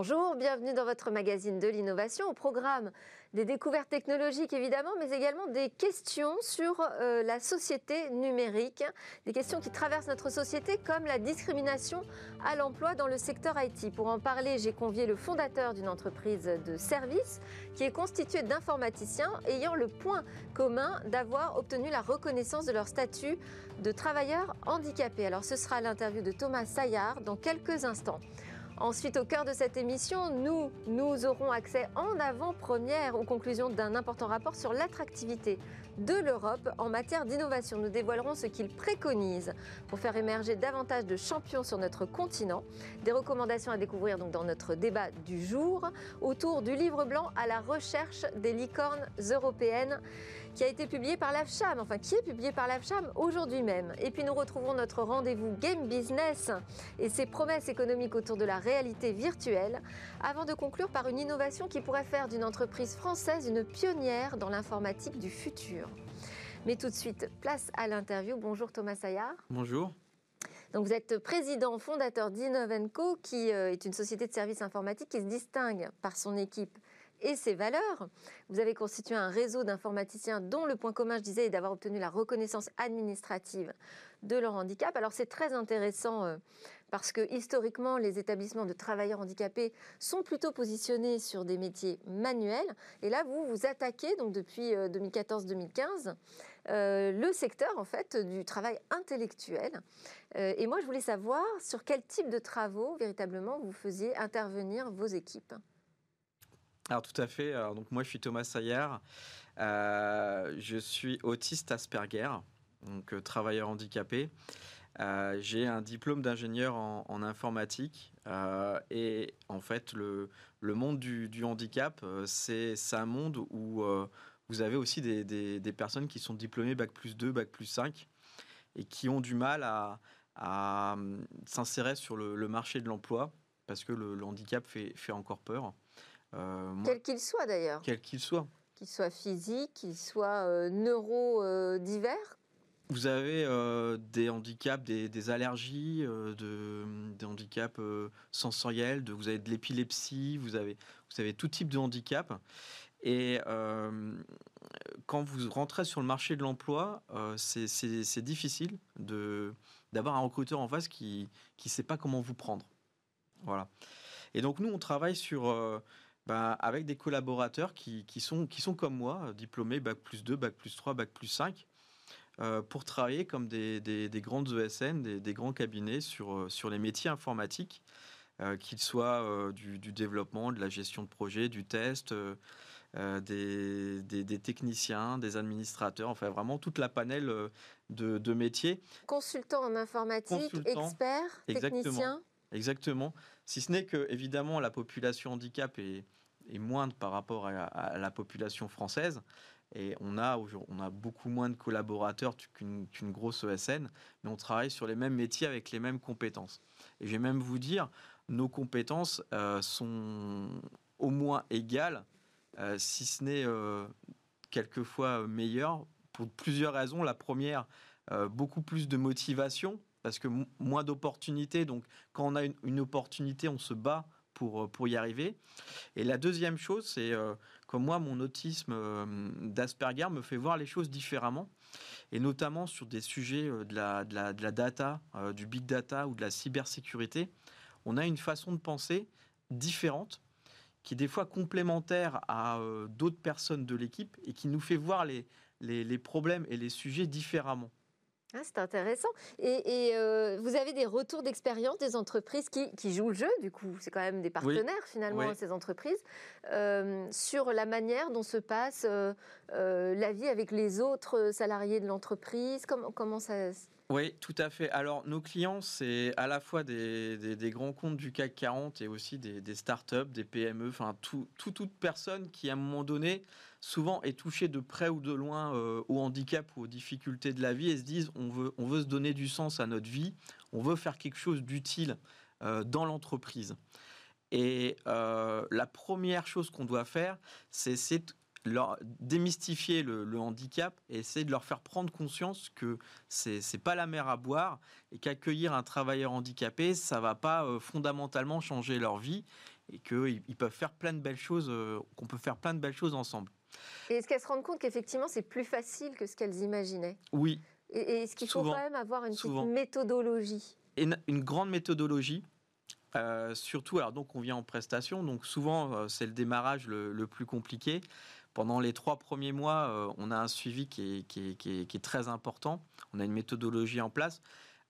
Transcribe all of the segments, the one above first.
Bonjour, bienvenue dans votre magazine de l'innovation au programme des découvertes technologiques évidemment, mais également des questions sur euh, la société numérique, des questions qui traversent notre société comme la discrimination à l'emploi dans le secteur IT. Pour en parler, j'ai convié le fondateur d'une entreprise de services qui est constituée d'informaticiens ayant le point commun d'avoir obtenu la reconnaissance de leur statut de travailleurs handicapés. Alors ce sera l'interview de Thomas Saillard dans quelques instants. Ensuite, au cœur de cette émission, nous, nous aurons accès en avant-première aux conclusions d'un important rapport sur l'attractivité de l'Europe en matière d'innovation. Nous dévoilerons ce qu'il préconise pour faire émerger davantage de champions sur notre continent. Des recommandations à découvrir donc dans notre débat du jour autour du livre blanc à la recherche des licornes européennes qui a été publié par l'AFCHAM, enfin qui est publié par l'AFCHAM aujourd'hui même. Et puis nous retrouvons notre rendez-vous Game Business et ses promesses économiques autour de la réalité virtuelle, avant de conclure par une innovation qui pourrait faire d'une entreprise française une pionnière dans l'informatique du futur. Mais tout de suite, place à l'interview. Bonjour Thomas Saillard. Bonjour. Donc vous êtes président fondateur d'Innovenco, qui euh, est une société de services informatiques qui se distingue par son équipe et ses valeurs. Vous avez constitué un réseau d'informaticiens dont le point commun, je disais, est d'avoir obtenu la reconnaissance administrative de leur handicap. Alors c'est très intéressant euh, parce que historiquement, les établissements de travailleurs handicapés sont plutôt positionnés sur des métiers manuels. Et là, vous vous attaquez, donc depuis 2014-2015, euh, euh, le secteur en fait du travail intellectuel. et moi, je voulais savoir sur quel type de travaux véritablement vous faisiez intervenir vos équipes. Alors tout à fait. Donc moi je suis Thomas Sayer. Euh, je suis autiste Asperger, donc euh, travailleur handicapé. Euh, j'ai un diplôme d'ingénieur en, informatique et en fait le, le monde du, handicap c'est un monde où vous avez aussi des, des, personnes qui sont diplômées bac plus 2, bac plus 5 et qui ont du mal à, à s'insérer sur le, marché de l'emploi parce que le, le handicap fait, fait encore peur. Euh, quel qu'il soit d'ailleurs. Quel qu'il soit. Qu'il soit physique, qu'il soit euh, neuro euh, divers. Vous avez des handicaps, des, allergies, de, des handicaps sensoriels, de, vous avez de l'épilepsie, vous avez, vous avez tout type de handicap. Et quand vous rentrez sur le marché de l'emploi, c'est difficile d'avoir un recruteur en face qui ne sait pas comment vous prendre. Voilà. Et donc nous, on travaille sur bah, avec des collaborateurs qui, sont, qui sont comme moi, diplômés Bac plus 2, Bac plus 3, Bac plus 5, euh, pour travailler comme des, grandes ESN, des, grands cabinets sur, euh, sur les métiers informatiques, euh, qu'ils soient du, développement, de la gestion de projet, du test, des, techniciens, des administrateurs, enfin vraiment toute la panel de, métiers. Consultant en informatique, expert, technicien Exactement. Si ce n'est que, évidemment, la population handicap est, est moindre par rapport à, la population française. Et on a, on a beaucoup moins de collaborateurs qu'une grosse ESN, mais on travaille sur les mêmes métiers avec les mêmes compétences. Et je vais même vous dire, nos compétences euh, sont au moins égales, euh, si ce n'est euh, quelquefois meilleures, pour plusieurs raisons. La première, beaucoup plus de motivation, parce que moins d'opportunités. Donc, quand on a une opportunité, on se bat pour, euh, pour y arriver. Et la deuxième chose, c'est euh, comme moi, mon autisme euh, d'Asperger me fait voir les choses différemment, et notamment sur des sujets de la, data, du big data ou de la cybersécurité. On a une façon de penser différente qui est des fois complémentaire à d'autres personnes de l'équipe et qui nous fait voir les problèmes et les sujets différemment. Ah, c'est intéressant. Et, euh, vous avez des retours d'expérience des entreprises qui, jouent le jeu, du coup, c'est quand même des partenaires finalement, ces entreprises, euh, sur la manière dont se passe euh, la vie avec les autres salariés de l'entreprise. Comment, comment ça oui, tout à fait. Alors, nos clients, c'est à la fois des, grands comptes du CAC 40 et aussi des, des startups, des PME, enfin, tout, toute personne qui, à un moment donné, souvent est touchée de près ou de loin euh, au handicap ou aux difficultés de la vie et se disent on veut, on veut se donner du sens à notre vie, on veut faire quelque chose d'utile euh, dans l'entreprise. Et euh, la première chose qu'on doit faire, c'est leur démystifier le, handicap et essayer de leur faire prendre conscience que c'est n'est pas la mer à boire et qu'accueillir un travailleur handicapé, ça va pas euh, fondamentalement changer leur vie et qu'ils peuvent faire plein de belles choses, qu'on peut faire plein de belles choses ensemble. Et est-ce qu'elles se rendent compte qu'effectivement c'est plus facile que ce qu'elles imaginaient? Oui. Et, est-ce qu'il faut quand même avoir une petite méthodologie? Une, une, grande méthodologie. surtout, alors donc on vient en prestation, donc souvent c'est le démarrage le, plus compliqué. Pendant les trois premiers mois, on a un suivi qui est, très important. On a une méthodologie en place,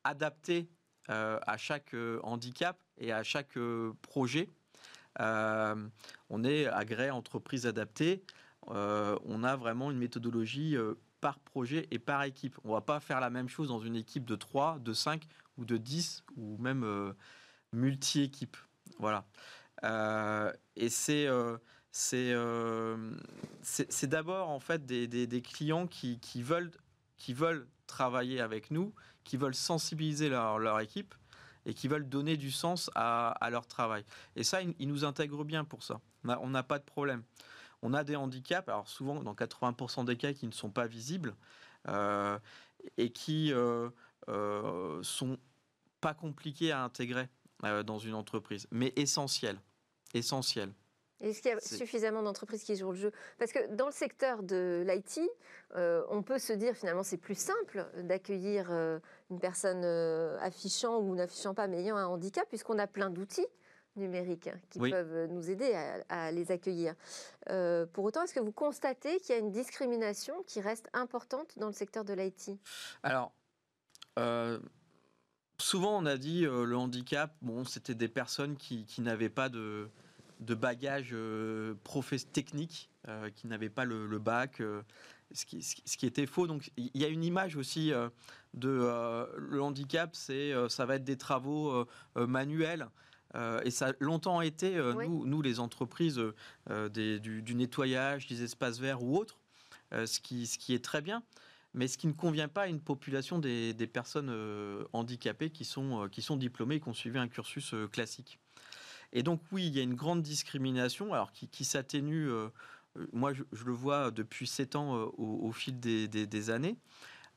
adaptée à chaque handicap et à chaque projet. on est agréé entreprise adaptée. on a vraiment une méthodologie par projet et par équipe. On ne va pas faire la même chose dans une équipe de 3, de 5 ou de 10 ou même multi-équipe. Voilà. et c'est euh, c'est d'abord en fait des, clients qui, veulent, qui veulent travailler avec nous, qui veulent sensibiliser leur, équipe et qui veulent donner du sens à, leur travail. Et ça, ils, nous intègrent bien pour ça. On n'a pas de problème. On a des handicaps, alors souvent dans 80% des cas qui ne sont pas visibles euh, et qui euh, euh, sont pas compliqués à intégrer dans une entreprise, mais essentiels. Essentiels. Est-ce qu'il y a suffisamment d'entreprises qui jouent le jeu? Parce que dans le secteur de l'IT, euh, on peut se dire finalement c'est plus simple d'accueillir euh, une personne euh, affichant ou n'affichant pas mais ayant un handicap puisqu'on a plein d'outils numériques qui peuvent nous aider à, les accueillir. pour autant, est-ce que vous constatez qu'il y a une discrimination qui reste importante dans le secteur de l'IT Alors, souvent on a dit le handicap, bon, c'était des personnes qui n'avaient pas de de bagages euh, techniques, euh, qui n'avaient pas le, bac, euh, ce, qui, ce, qui, était faux. Donc il y a une image aussi de le handicap, c'est ça va être des travaux manuels. et ça a longtemps été, nous, nous, les entreprises, des, du, nettoyage, des espaces verts ou autres, ce, qui, ce qui est très bien mais ce qui ne convient pas à une population des, des personnes handicapées qui sont, qui sont diplômées et qui ont suivi un cursus classique. Et donc oui, il y a une grande discrimination, alors qui, s'atténue. Euh, euh, moi, je, le vois depuis sept ans euh, au, fil des, années.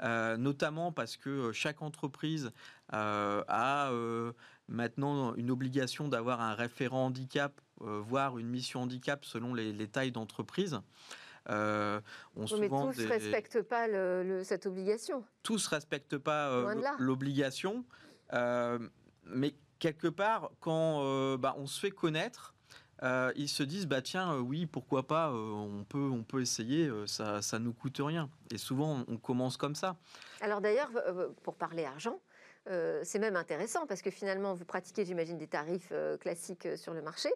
notamment parce que chaque entreprise a maintenant une obligation d'avoir un référent handicap, voire une mission handicap selon les, tailles d'entreprise. on mais tous ne respectent pas cette obligation. Tous ne respectent pas l'obligation. mais quelque part, quand euh, bah, on se fait connaître, euh, ils se disent bah tiens euh, oui pourquoi pas on peut on peut essayer ça ça nous coûte rien et souvent on commence comme ça. Alors d'ailleurs pour parler argent c'est même intéressant parce que finalement vous pratiquez j'imagine des tarifs classiques sur le marché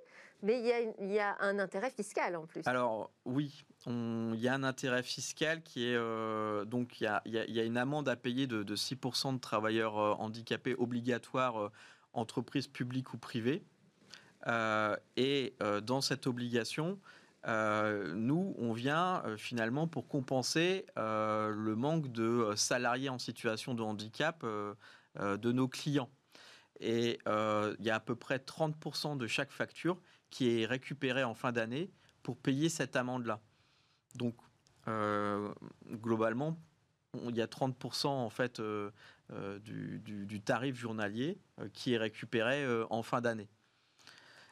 mais il y, a, il y, a, un intérêt fiscal en plus. Alors oui il y a un intérêt fiscal qui est donc il y, a, y, a, une amende à payer de, de 6% de travailleurs handicapés obligatoire entreprise publique ou privée. Euh, et euh, dans cette obligation, euh, nous, on vient finalement pour compenser le manque de salariés en situation de handicap de nos clients. Et il y a à peu près 30% de chaque facture qui est récupérée en fin d'année pour payer cette amende-là. Donc, globalement, il y a 30% en fait euh, du, tarif journalier euh, qui est récupéré euh, en fin d'année.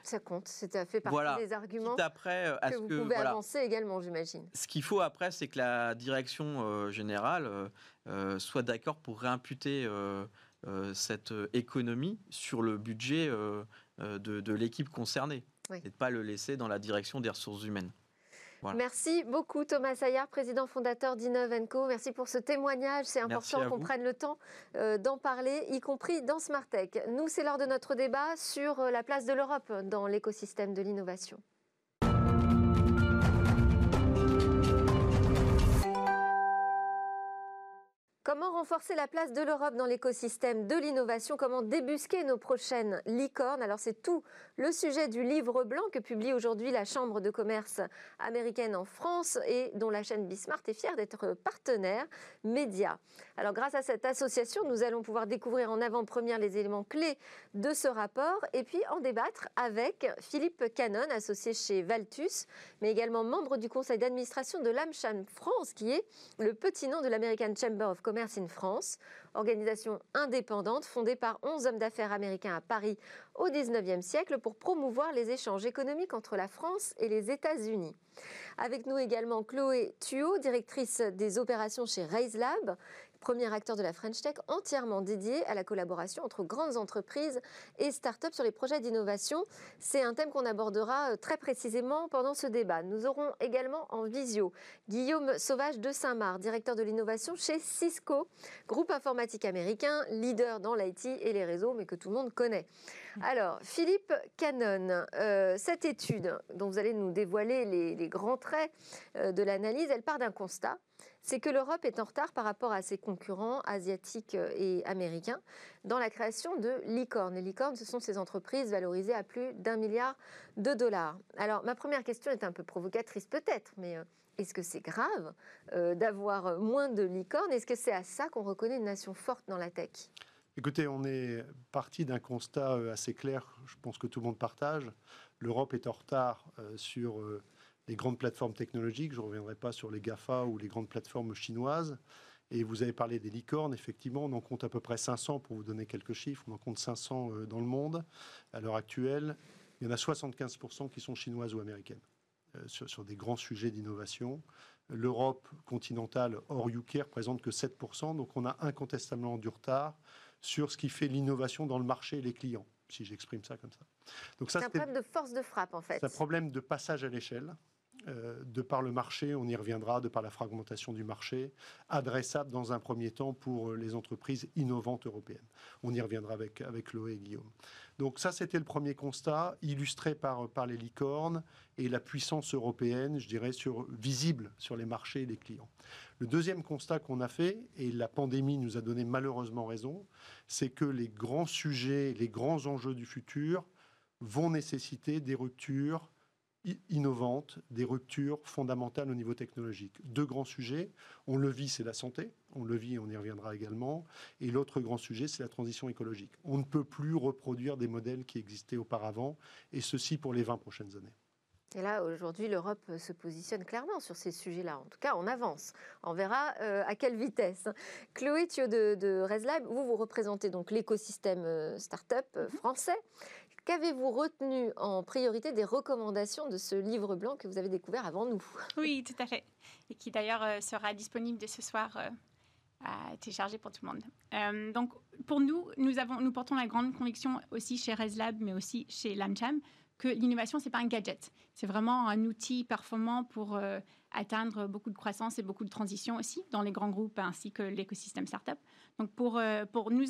Ça compte, c'est fait partie des arguments après, que vous pouvez avancer également, j'imagine. Ce qu'il faut après, c'est que la direction générale soit d'accord pour réimputer cette économie sur le budget de, l'équipe concernée et de ne pas le laisser dans la direction des ressources humaines. Merci beaucoup Thomas Sayard, président fondateur d'Innov Co. Merci pour ce témoignage. C'est important qu'on prenne le temps euh, d'en parler, y compris dans Smart Tech. Nous, c'est l'heure de notre débat sur euh, la place de l'Europe dans l'écosystème de l'innovation. Comment renforcer la place de l'Europe dans l'écosystème de l'innovation? Comment débusquer nos prochaines licornes? Alors c'est tout le sujet du livre blanc que publie aujourd'hui la Chambre de commerce américaine en France et dont la chaîne Bismart est fière d'être partenaire média. Alors grâce à cette association, nous allons pouvoir découvrir en avant-première les éléments clés de ce rapport et puis en débattre avec Philippe Canon, associé chez Valtus, mais également membre du conseil d'administration de l'AmCham France, qui est le petit nom de l'American Chamber of Commerce Commerce in France, organisation indépendante fondée par 11 hommes d'affaires américains à Paris au 19e siècle pour promouvoir les échanges économiques entre la France et les États-Unis. Avec nous également Chloé Thuot, directrice des opérations chez RaiseLab, premier acteur de la French Tech entièrement dédié à la collaboration entre grandes entreprises et start-up sur les projets d'innovation. C'est un thème qu'on abordera euh, très précisément pendant ce débat. Nous aurons également en visio Guillaume Sauvage de Saint-Marc, directeur de l'innovation chez Cisco, groupe informatique américain, leader dans l'IT et les réseaux, mais que tout le monde connaît. Alors, Philippe Cannon, euh, cette étude dont vous allez nous dévoiler les, grands traits euh, de l'analyse, elle part d'un constat c'est que l'Europe est en retard par rapport à ses concurrents asiatiques euh, et américains dans la création de licornes. Les licornes, ce sont ces entreprises valorisées à plus d'un milliard de dollars. Alors, ma première question est un peu provocatrice peut-être, mais euh, est-ce que c'est grave euh, d'avoir moins de licornes? Est-ce que c'est à ça qu'on reconnaît une nation forte dans la tech? Écoutez, on est parti d'un constat assez clair, je pense que tout le monde partage. L'Europe est en retard sur les grandes plateformes technologiques. Je ne reviendrai pas sur les GAFA ou les grandes plateformes chinoises. Et vous avez parlé des licornes. Effectivement, on en compte à peu près 500 pour vous donner quelques chiffres. On en compte 500 euh, dans le monde à l'heure actuelle. Il y en a 75% qui sont chinoises ou américaines euh, sur, des grands sujets d'innovation. L'Europe continentale hors UK représente que 7%. Donc on a incontestablement du retard sur ce qui fait l'innovation dans le marché et les clients, si j'exprime ça comme ça. c'est un problème de force de frappe en fait. C'est un problème de passage à l'échelle. Euh, de par le marché, on y reviendra, de par la fragmentation du marché, adressable dans un premier temps pour euh, les entreprises innovantes européennes. On y reviendra avec, avec Chloé et Guillaume. Donc ça, c'était le premier constat, illustré par, par les licornes et la puissance européenne, je dirais, sur, visible sur les marchés et les clients. Le deuxième constat qu'on a fait, et la pandémie nous a donné malheureusement raison, c'est que les grands sujets, les grands enjeux du futur vont nécessiter des ruptures innovantes, des ruptures fondamentales au niveau technologique. Deux grands sujets. On le vit, c'est la santé. On le vit, on y reviendra également. Et l'autre grand sujet, c'est la transition écologique. On ne peut plus reproduire des modèles qui existaient auparavant, et ceci pour les 20 prochaines années. Et là, aujourd'hui, l'Europe se positionne clairement sur ces sujets-là. En tout cas, on avance. On verra euh, à quelle vitesse. Chloé Thio de, de ResLab, vous, vous représentez donc l'écosystème euh, start-up euh, français. Qu'avez-vous retenu en priorité des recommandations de ce livre blanc que vous avez découvert avant nous? Oui, tout à fait. Et qui d'ailleurs euh, sera disponible dès ce soir euh, à télécharger pour tout le monde. Euh, donc, pour nous, nous, avons, nous portons la grande conviction aussi chez ResLab, mais aussi chez LAMCHAM, que l'innovation, ce n'est pas un gadget. C'est vraiment un outil performant pour atteindre beaucoup de croissance et beaucoup de transition aussi dans les grands groupes ainsi que l'écosystème startup. Donc, pour, pour nous,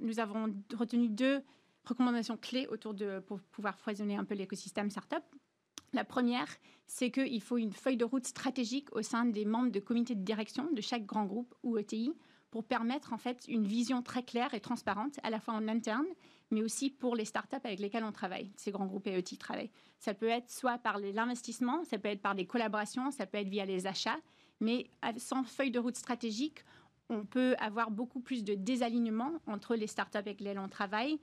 nous avons retenu deux recommandations clés autour de, pour pouvoir foisonner un peu l'écosystème startup. La première, c'est qu'il faut une feuille de route stratégique au sein des membres de comité de direction de chaque grand groupe ou ETI pour permettre en fait une vision très claire et transparente à la fois en interne, mais aussi pour les startups avec lesquelles on travaille, ces grands groupes et ETI travaillent. Ça peut être soit par l'investissement, ça peut être par des collaborations, ça peut être via les achats, mais sans feuille de route stratégique, on peut avoir beaucoup plus de désalignement entre les startups avec lesquelles on travaille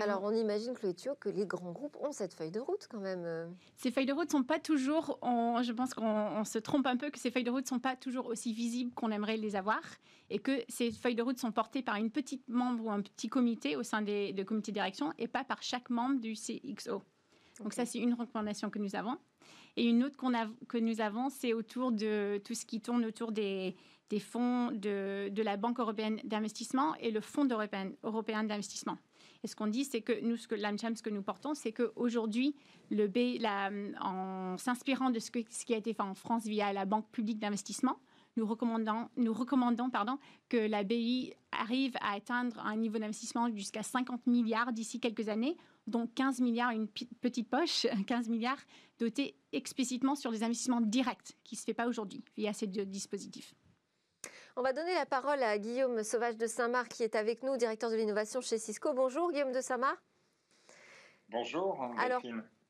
alors, on imagine, que que les grands groupes ont cette feuille de route quand même. Ces feuilles de route sont pas toujours, je pense qu'on se trompe un peu, que ces feuilles de route sont pas toujours aussi visibles qu'on aimerait les avoir, et que ces feuilles de route sont portées par une petite membre ou un petit comité au sein des, de comités de direction, et pas par chaque membre du CXO. Donc ça, c'est une recommandation que nous avons. Et une autre qu'on a, que nous avons, c'est autour de tout ce qui tourne autour des, des fonds de, de, la Banque européenne d'investissement et le Fonds européen, européen d'investissement. Et ce qu'on dit, c'est que nous, ce que l'AMCHAM, ce que nous portons, c'est qu'aujourd'hui, en s'inspirant de ce, qui a été fait en France via la Banque publique d'investissement, nous recommandons, nous recommandons pardon, que la BI arrive à atteindre un niveau d'investissement jusqu'à 50 milliards d'ici quelques années, dont 15 milliards, une petite poche, 15 milliards dotés explicitement sur des investissements directs, qui ne se fait pas aujourd'hui via ces deux dispositifs. On va donner la parole à Guillaume Sauvage de Saint-Marc qui est avec nous, directeur de l'innovation chez Cisco. Bonjour Guillaume de Saint-Marc. Bonjour. Alors,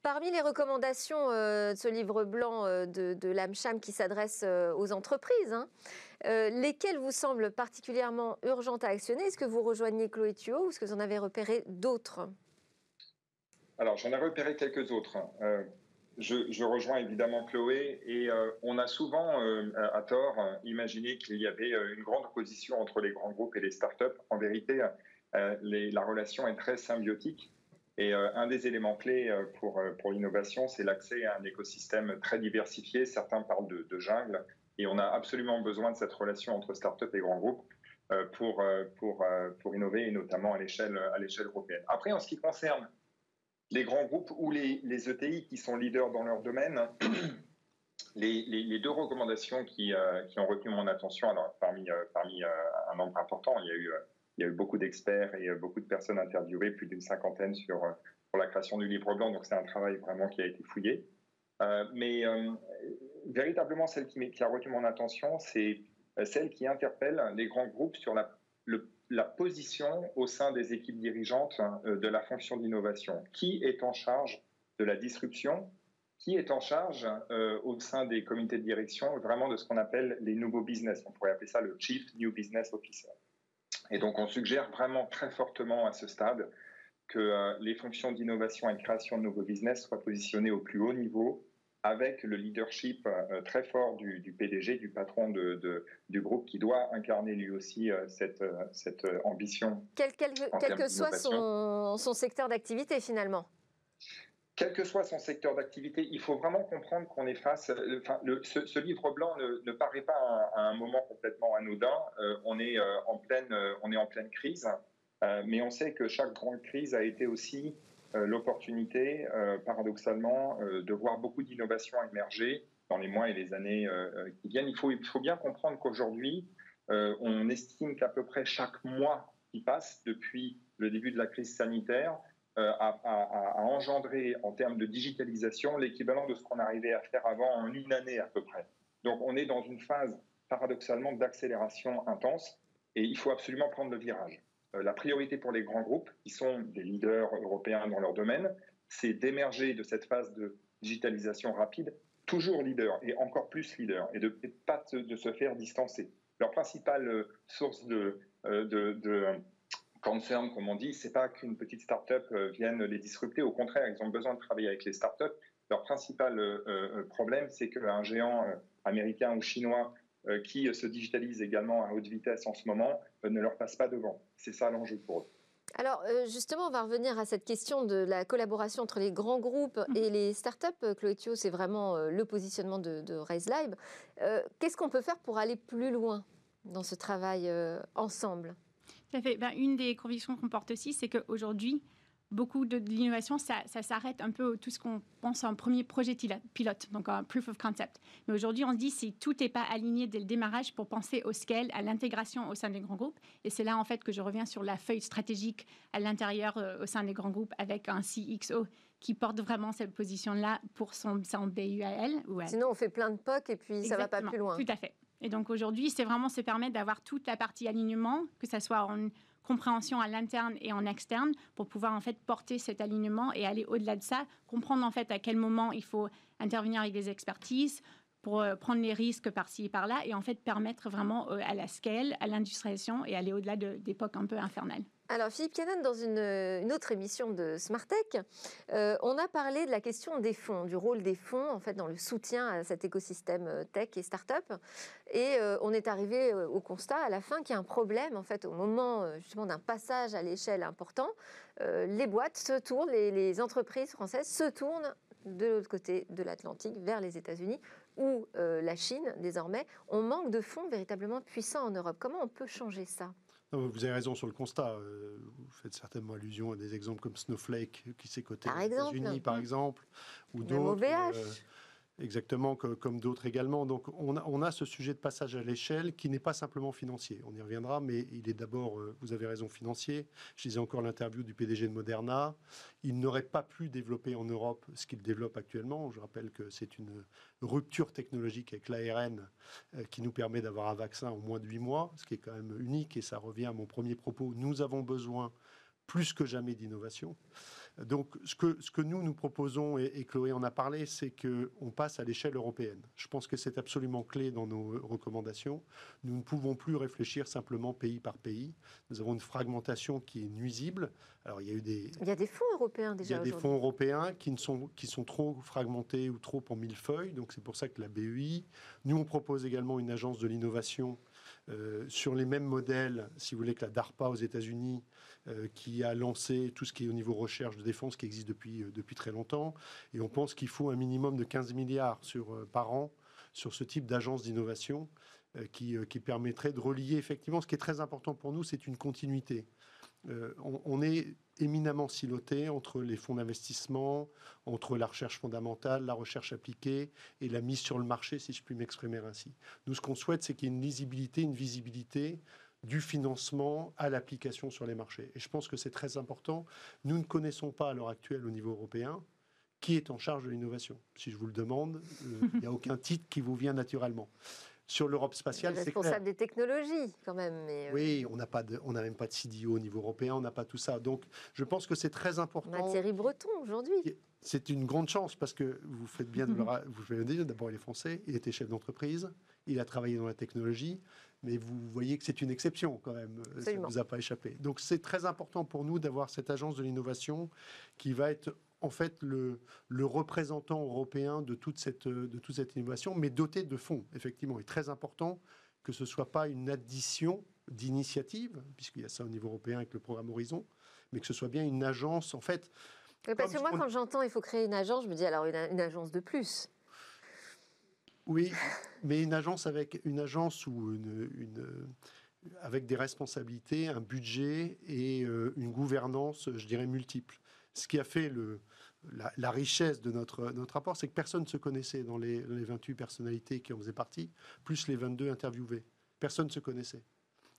parmi les recommandations euh, de ce livre blanc euh, de, l'AMCHAM qui s'adresse euh, aux entreprises, hein, lesquelles vous semblent particulièrement urgentes à actionner? Est-ce que vous rejoignez Chloé Thuot ou est-ce que vous en avez repéré d'autres? Alors, j'en ai repéré quelques autres. Je, rejoins évidemment Chloé et euh, on a souvent, euh, à tort, imaginé qu'il y avait une grande opposition entre les grands groupes et les startups. En vérité, la relation est très symbiotique et un des éléments clés pour, pour l'innovation, c'est l'accès à un écosystème très diversifié. Certains parlent de, de, jungle et on a absolument besoin de cette relation entre startups et grands groupes pour, pour, pour innover et notamment à l'échelle européenne. Après, en ce qui concerne les grands groupes ou les, ETI qui sont leaders dans leur domaine, les, deux recommandations qui, euh, qui, ont retenu mon attention, alors parmi, euh, euh, un nombre important, il y a eu, beaucoup d'experts et beaucoup de personnes interviewées, plus d'une cinquantaine sur, pour la création du livre blanc, donc c'est un travail vraiment qui a été fouillé. mais véritablement, celle qui, a retenu mon attention, c'est celle qui interpelle les grands groupes sur le la position au sein des équipes dirigeantes euh, de la fonction d'innovation. Qui est en charge de la disruption? Qui est en charge euh, au sein des comités de direction vraiment de ce qu'on appelle les nouveaux business? On pourrait appeler ça le Chief New Business Officer. Et donc on suggère vraiment très fortement à ce stade que euh, les fonctions d'innovation et de création de nouveaux business soient positionnées au plus haut niveau avec le leadership euh, très fort du, PDG, du patron de, du groupe, qui doit incarner lui aussi euh, cette, euh, cette ambition. Quel, quel, que soit son, son secteur d'activité finalement quel que soit son secteur d'activité, il faut vraiment comprendre qu'on est face. Enfin, le, ce, livre blanc ne, paraît pas à, un moment complètement anodin. on, est, en pleine, on est en pleine crise, mais on sait que chaque grande crise a été aussi l'opportunité, euh, paradoxalement, euh, de voir beaucoup d'innovations émerger dans les mois et les années qui viennent. Il faut, bien comprendre qu'aujourd'hui, on estime qu'à peu près chaque mois qui passe depuis le début de la crise sanitaire a, engendré en termes de digitalisation l'équivalent de ce qu'on arrivait à faire avant en une année à peu près. Donc on est dans une phase paradoxalement d'accélération intense et il faut absolument prendre le virage. Euh, la priorité pour les grands groupes, qui sont des leaders européens dans leur domaine, c'est d'émerger de cette phase de digitalisation rapide, toujours leader et encore plus leader, et de pas de se faire distancer. Leur principale euh, source de, euh, de, de concern, comme on dit, c'est pas qu'une petite start-up vienne les disrupter. Au contraire, ils ont besoin de travailler avec les start-up. Leur principal problème, c'est qu'un géant américain ou chinois qui se digitalisent également à haute vitesse en ce moment euh, ne leur passe pas devant. C'est ça l'enjeu pour eux. Alors euh, justement, on va revenir à cette question de la collaboration entre les grands groupes mhm. et les startups. Chloé Thio, c'est vraiment le positionnement de, de Raise Live. Qu'est-ce qu'on peut faire pour aller plus loin dans ce travail ensemble? Fait. Ben, une des convictions qu'on porte aussi, c'est qu'aujourd'hui, beaucoup de, l'innovation, ça, s'arrête un peu tout ce qu'on pense un premier projet pilote, donc un proof of concept. Mais aujourd'hui, on se dit si tout n'est pas aligné dès le démarrage pour penser au scale, à l'intégration au sein des grands groupes. Et c'est là, en fait, que je reviens sur la feuille stratégique à l'intérieur, euh, au sein des grands groupes, avec un CXO qui porte vraiment cette position-là pour son, son BUAL. Sinon, on fait plein de POC et puis ça ne va pas plus loin. Tout à fait. Et donc aujourd'hui, c'est vraiment se permettre d'avoir toute la partie alignement, que ce soit en compréhension à l'interne et en externe pour pouvoir en fait porter cet alignement et aller au-delà de ça, comprendre en fait à quel moment il faut intervenir avec des expertises pour euh, prendre les risques par-ci et par-là et en fait permettre vraiment euh, à la scale, à l'industrialisation et aller au-delà d'époques un peu infernales. Alors Philippe Cannon, dans une, autre émission de Smartech, euh, on a parlé de la question des fonds, du rôle des fonds en fait dans le soutien à cet écosystème euh, tech et start-up. Et euh, on est arrivé au constat à la fin qu'il y a un problème en fait au moment justement d'un passage à l'échelle important. les boîtes se tournent, les, entreprises françaises se tournent de l'autre côté de l'Atlantique vers les États-Unis ou la Chine désormais. On manque de fonds véritablement puissants en Europe. Comment on peut changer ça? Vous avez raison sur le constat. Euh, vous faites certainement allusion à des exemples comme Snowflake, qui s'est coté aux États-Unis, par exemple, ou d'autres. Exactement, comme d'autres également. Donc on a, ce sujet de passage à l'échelle qui n'est pas simplement financier. On y reviendra, mais il est d'abord, euh, vous avez raison, financier. Je disais encore l'interview du PDG de Moderna. Il n'aurait pas pu développer en Europe ce qu'il développe actuellement. Je rappelle que c'est une rupture technologique avec l'ARN euh, qui nous permet d'avoir un vaccin en moins de 8 mois, ce qui est quand même unique et ça revient à mon premier propos. Nous avons besoin plus que jamais d'innovation. Donc, ce que, ce que nous, nous proposons, et, Chloé en a parlé, c'est qu'on passe à l'échelle européenne. Je pense que c'est absolument clé dans nos recommandations. Nous ne pouvons plus réfléchir simplement pays par pays. Nous avons une fragmentation qui est nuisible. Alors, il y a eu des... Il y a des fonds européens déjà Il y a des fonds européens qui, ne sont, qui sont trop fragmentés ou trop en millefeuille. Donc, c'est pour ça que la BEI... Nous, on propose également une agence de l'innovation euh, sur les mêmes modèles, si vous voulez, que la DARPA aux États-Unis, euh, qui a lancé tout ce qui est au niveau recherche de défense, qui existe depuis, euh, depuis très longtemps. Et on pense qu'il faut un minimum de 15 milliards sur, par an sur ce type d'agence d'innovation qui, qui, permettrait de relier effectivement. Ce qui est très important pour nous, c'est une continuité. Euh, on, est éminemment siloté entre les fonds d'investissement, entre la recherche fondamentale, la recherche appliquée et la mise sur le marché, si je puis m'exprimer ainsi. Nous, ce qu'on souhaite, c'est qu'il y ait une lisibilité, une visibilité du financement à l'application sur les marchés. Et je pense que c'est très important. Nous ne connaissons pas à l'heure actuelle au niveau européen qui est en charge de l'innovation. Si je vous le demande, euh, il n'y a aucun titre qui vous vient naturellement sur l'Europe spatiale. C'est responsable des technologies, quand même. Euh, oui, on n'a pas on n'a même pas de CDO au niveau européen, on n'a pas tout ça. Donc, je pense que c'est très important. On a Thierry Breton aujourd'hui. C'est une grande chance parce que vous faites bien de le vous faites dire. D'abord, il est français, il était chef d'entreprise, il a travaillé dans la technologie, mais vous voyez que c'est une exception quand même. Ça ne vous a pas échappé. Donc, c'est très important pour nous d'avoir cette agence de l'innovation qui va être en fait le, représentant européen de toute, cette, de toute cette innovation, mais doté de fonds, effectivement. Il est très important que ce ne soit pas une addition d'initiatives, puisqu'il y a ça au niveau européen avec le programme Horizon, mais que ce soit bien une agence, en fait. parce que moi, quand j'entends il faut créer une agence, je me dis alors une, agence de plus. Oui, mais une agence avec une agence ou une, avec des responsabilités, un budget et euh, une gouvernance, je dirais, multiple ce qui a fait le, la, richesse de notre, notre rapport, c'est que personne ne se connaissait dans les, les 28 personnalités qui en faisaient partie, plus les 22 interviewés. Personne ne se connaissait.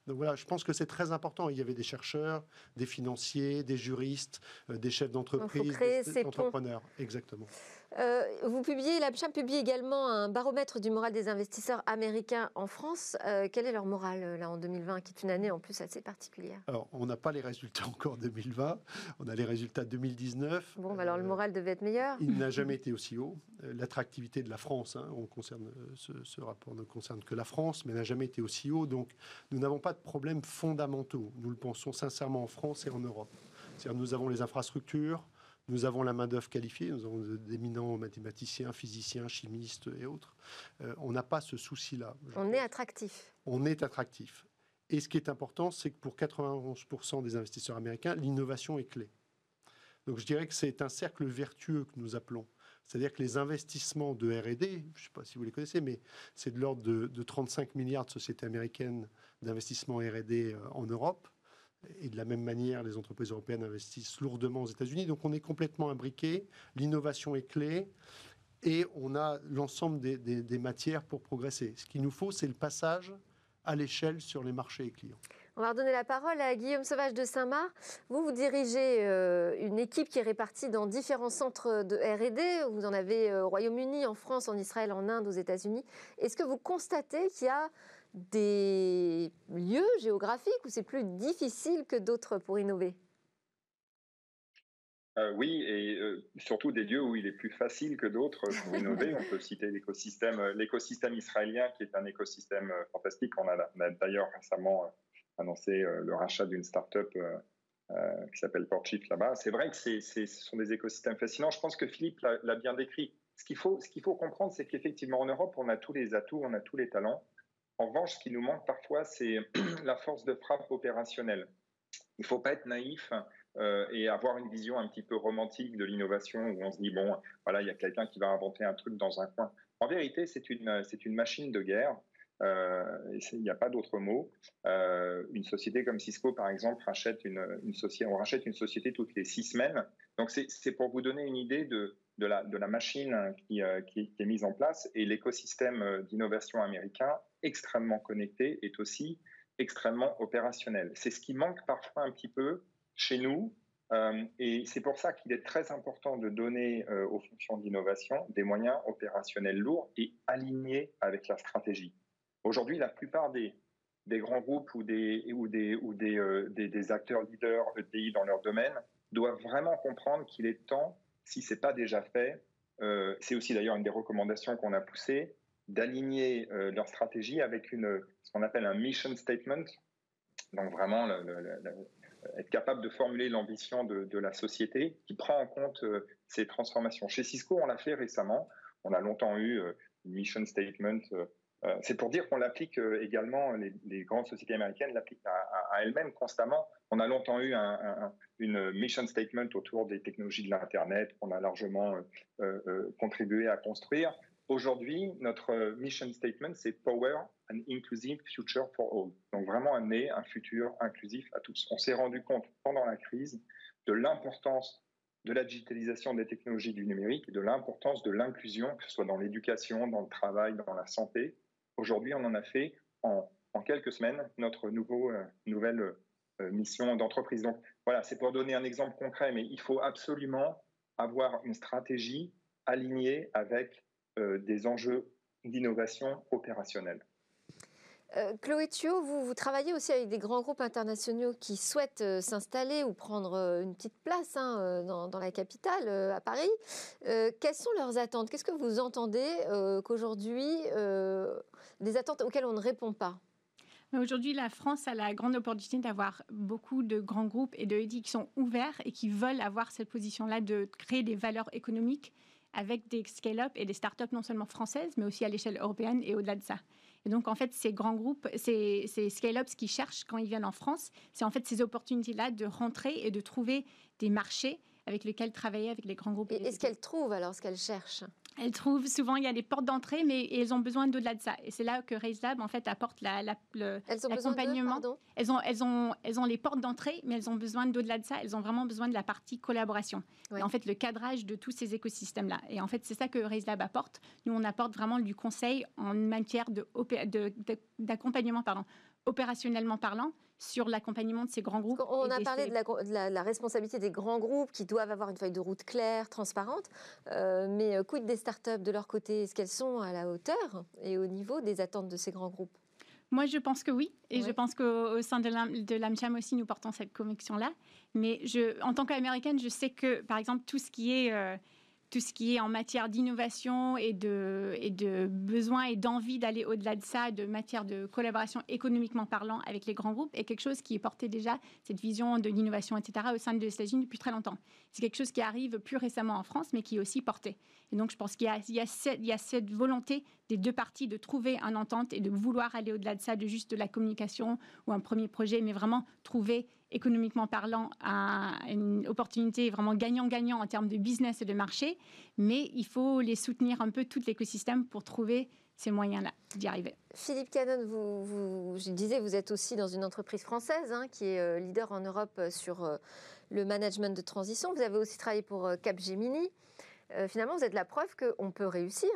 Donc voilà, je pense que c'est très important. Il y avait des chercheurs, des financiers, des juristes, euh, des chefs d'entreprise, des, entrepreneurs. Exactement. Euh, vous publiez, l'APCHAM publie également un baromètre du moral des investisseurs américains en France. Euh, quel est leur moral euh, là en 2020, qui est une année en plus assez particulière? Alors, on n'a pas les résultats encore 2020, on a les résultats 2019. Bon, bah alors le moral devait être meilleur. Il n'a jamais été aussi haut. L'attractivité de la France, hein, on concerne, ce, ce, rapport ne concerne que la France, mais n'a jamais été aussi haut. Donc, nous n'avons pas de problèmes fondamentaux. Nous le pensons sincèrement en France et en Europe. C'est-à-dire, nous avons les infrastructures. Nous avons la main-d'œuvre qualifiée, nous avons d'éminents mathématiciens, physiciens, chimistes et autres. Euh, on n'a pas ce souci-là. On est attractif. On est attractif. Et ce qui est important, c'est que pour 91% des investisseurs américains, l'innovation est clé. Donc je dirais que c'est un cercle vertueux que nous appelons. C'est-à-dire que les investissements de RD, je ne sais pas si vous les connaissez, mais c'est de l'ordre de, de, 35 milliards de sociétés américaines d'investissement RD euh, en Europe. Et de la même manière, les entreprises européennes investissent lourdement aux États-Unis. Donc on est complètement imbriqué. L'innovation est clé. Et on a l'ensemble des, matières pour progresser. Ce qu'il nous faut, c'est le passage à l'échelle sur les marchés et clients. On va redonner la parole à Guillaume Sauvage de Saint-Marc. Vous, vous dirigez euh, une équipe qui est répartie dans différents centres de RD. Vous en avez euh, au Royaume-Uni, en France, en Israël, en Inde, aux États-Unis. Est-ce que vous constatez qu'il y a des lieux géographiques où c'est plus difficile que d'autres pour innover? Euh, oui, et euh, surtout des lieux où il est plus facile que d'autres pour innover. On peut citer l'écosystème, euh, israélien, qui est un écosystème fantastique. On a, d'ailleurs récemment annoncé le rachat d'une start-up qui s'appelle Portshift là-bas. C'est vrai que ce sont des écosystèmes fascinants. Je pense que Philippe l'a, bien décrit. Ce qu'il faut, ce qu'il faut comprendre, c'est qu'effectivement en Europe, on a tous les atouts, on a tous les talents. En revanche, ce qui nous manque parfois, c'est la force de frappe opérationnelle. Il ne faut pas être naïf euh, et avoir une vision un petit peu romantique de l'innovation où on se dit, bon, voilà, il y a quelqu'un qui va inventer un truc dans un coin. En vérité, c'est une, machine de guerre. Euh, il n'y a pas d'autre mot. Euh, une société comme Cisco, par exemple, rachète une, société, on rachète une société toutes les six semaines. Donc, c'est pour vous donner une idée de, la, machine qui, est mise en place et l'écosystème d'innovation américain extrêmement connecté est aussi extrêmement opérationnel. C'est ce qui manque parfois un petit peu chez nous. Euh, et c'est pour ça qu'il est très important de donner euh, aux fonctions d'innovation des moyens opérationnels lourds et alignés avec la stratégie. Aujourd'hui, la plupart des, grands groupes ou des, ou des, ou des, euh, des, acteurs leaders ETI dans leur domaine doivent vraiment comprendre qu'il est temps, si ce n'est pas déjà fait, c'est aussi d'ailleurs une des recommandations qu'on a poussées, d'aligner euh, leur stratégie avec ce qu'on appelle un mission statement. Donc vraiment être capable de formuler l'ambition de, la société qui prend en compte euh, ces transformations. Chez Cisco, on l'a fait récemment. On a longtemps eu une mission statement. c'est pour dire qu'on l'applique également, les, grandes sociétés américaines l'appliquent à, elles-mêmes constamment. On a longtemps eu une mission statement autour des technologies de l'Internet qu'on a largement contribué à construire. Aujourd'hui, notre mission statement, c'est Power an Inclusive Future for All. Donc vraiment amener un futur inclusif à tous. On s'est rendu compte pendant la crise de l'importance de la digitalisation des technologies du numérique et de l'importance de l'inclusion, que ce soit dans l'éducation, dans le travail, dans la santé. Aujourd'hui, on en a fait en, quelques semaines notre euh, nouvelle euh, mission d'entreprise. Donc voilà, c'est pour donner un exemple concret, mais il faut absolument avoir une stratégie alignée avec euh, des enjeux d'innovation opérationnelle. Euh, Chloé vous, vous, travaillez aussi avec des grands groupes internationaux qui souhaitent euh, s'installer ou prendre une petite place hein, dans, la capitale, à Paris. quelles sont leurs attentes? Qu'est-ce que vous entendez qu'aujourd'hui, des attentes auxquelles on ne répond pas? Aujourd'hui, la France a la grande opportunité d'avoir beaucoup de grands groupes et de EDI qui sont ouverts et qui veulent avoir cette position-là de créer des valeurs économiques avec des scale-up et des startups non seulement françaises, mais aussi à l'échelle européenne et au-delà de ça. Et donc, en fait, ces grands groupes, ces, scale-ups qui cherchent quand ils viennent en France, c'est en fait ces opportunités-là de rentrer et de trouver des marchés avec lesquels travailler avec les grands groupes. Et est-ce qu'elles trouvent alors ce qu'elles cherchent? Elles trouvent souvent il y a des portes d'entrée, mais elles ont besoin d'au-delà de ça. Et c'est là que RaiseLab en fait apporte la, l'accompagnement. Elles ont, elles ont, elles ont les portes d'entrée, mais elles ont besoin d'au-delà de ça. Elles ont vraiment besoin de la partie collaboration. Et en fait, le cadrage de tous ces écosystèmes-là. Et en fait, c'est ça que RaiseLab apporte. Nous, on apporte vraiment du conseil en matière de, d'accompagnement, pardon, opérationnellement parlant, sur l'accompagnement de ces grands groupes. On a parlé de la, responsabilité des grands groupes qui doivent avoir une feuille de route claire, transparente, euh, mais euh, quid des startups de leur côté? Est-ce qu'elles sont à la hauteur et au niveau des attentes de ces grands groupes? Moi, je pense que oui. Et je pense qu'au sein de l'AMCHAM aussi, nous portons cette conviction-là. Mais je, en tant qu'américaine, je sais que, par exemple, tout ce qui est... Tout ce qui est en matière d'innovation et de, et de besoin et d'envie d'aller au-delà de ça, de matière de collaboration économiquement parlant avec les grands groupes, est quelque chose qui est porté déjà, cette vision de l'innovation, etc., au sein des États-Unis depuis très longtemps. C'est quelque chose qui arrive plus récemment en France, mais qui est aussi porté. Et donc, je pense qu'il y, y, y a, cette volonté des deux parties de trouver un entente et de vouloir aller au-delà de ça, de juste de la communication ou un premier projet, mais vraiment trouver économiquement parlant, une opportunité vraiment gagnant-gagnant en termes de business et de marché, mais il faut les soutenir un peu tout l'écosystème pour trouver ces moyens-là d'y arriver. Philippe Cannon, vous, je disais, vous êtes aussi dans une entreprise française hein, qui est euh, leader en Europe euh, sur euh, le management de transition. Vous avez aussi travaillé pour Capgemini. finalement, vous êtes la preuve qu'on peut réussir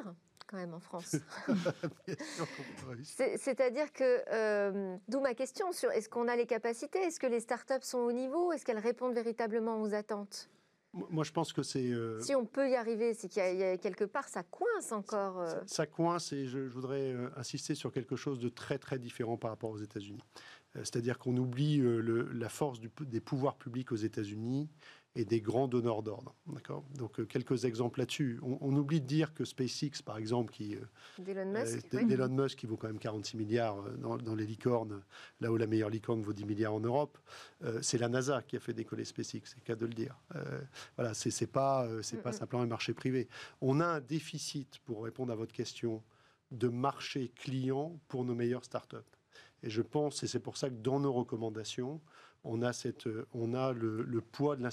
quand même en France. C'est-à-dire que, euh, d'où ma question sur est-ce qu'on a les capacités? Est-ce que les startups sont au niveau? Est-ce qu'elles répondent véritablement aux attentes? Moi, je pense que c'est. Euh, si on peut y arriver, c'est qu'il y, a quelque part, ça coince encore. Euh. Ça, coince et je, je voudrais insister sur quelque chose de très, très différent par rapport aux États-Unis. C'est-à-dire qu'on oublie le, la force du, des pouvoirs publics aux États-Unis et des grands donneurs d'ordre. D'accord? Donc, euh, quelques exemples là-dessus. On, oublie de dire que SpaceX, par exemple, qui. Euh, D'Elon Musk. Euh, Musk, qui vaut quand même 46 milliards dans, les licornes, là où la meilleure licorne vaut 10 milliards en Europe. c'est la NASA qui a fait décoller SpaceX, c'est cas de le dire. voilà, c'est pas, c'est pas simplement un marché privé. On a un déficit, pour répondre à votre question, de marché client pour nos meilleures startups. Et je pense, et c'est pour ça que dans nos recommandations, on a, cette, on a le, poids de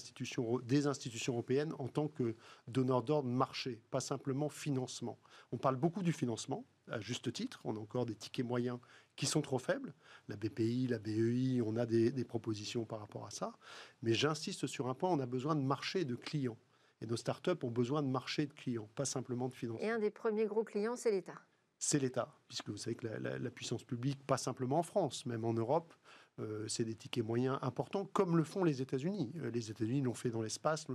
des institutions européennes en tant que donneur d'ordre marché, pas simplement financement. On parle beaucoup du financement, à juste titre. On a encore des tickets moyens qui sont trop faibles. La BPI, la BEI, on a des, propositions par rapport à ça. Mais j'insiste sur un point, on a besoin de marché de clients. Et nos startups ont besoin de marché de clients, pas simplement de financement. Et un des premiers gros clients, c'est l'État c'est l'État, puisque vous savez que la, puissance publique, pas simplement en France, même en Europe, Euh, c'est des tickets moyens importants, comme le font les États-Unis. Euh, les États-Unis l'ont fait dans l'espace,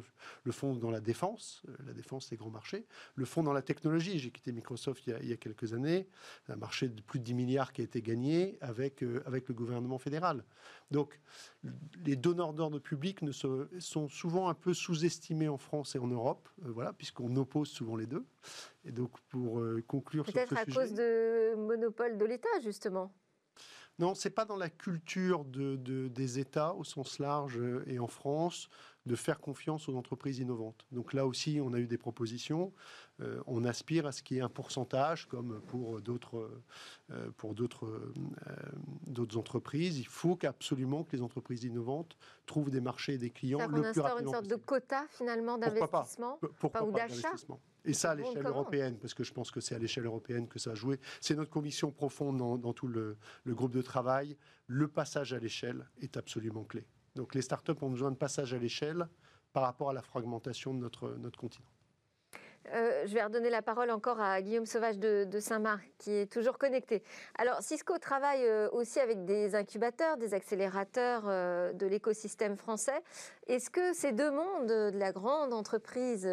le, font dans la défense. Euh, la défense, c'est grand marché. Le font dans la technologie. J'ai quitté Microsoft il y, a, quelques années. Un marché de plus de 10 milliards qui a été gagné avec, avec le gouvernement fédéral. Donc, les donneurs d'ordre public ne sont souvent un peu sous-estimés en France et en Europe, voilà, puisqu'on oppose souvent les deux. Et donc, pour conclure sur ce sujet... Peut-être à cause de monopole de l'État, justement non, c'est pas dans la culture de, des États au sens large euh, et en France de faire confiance aux entreprises innovantes. Donc là aussi, on a eu des propositions. Euh, on aspire à ce qu'il y ait un pourcentage, comme pour d'autres euh, pour d'autres d'autres entreprises. Il faut qu'absolument que les entreprises innovantes trouvent des marchés et des clients plus rapidement une sorte de quota finalement d'investissement ou d'achat et ça, à l'échelle européenne, parce que je pense que c'est à l'échelle européenne que ça a joué. C'est notre conviction profonde dans, tout le, groupe de travail. Le passage à l'échelle est absolument clé. Donc les startups ont besoin de passage à l'échelle par rapport à la fragmentation de notre, notre continent. Euh, je vais redonner la parole encore à Guillaume Sauvage de, Saint-Marc, qui est toujours connecté. Alors, Cisco travaille euh, aussi avec des incubateurs, des accélérateurs euh, de l'écosystème français. Est-ce que ces deux mondes, de la grande entreprise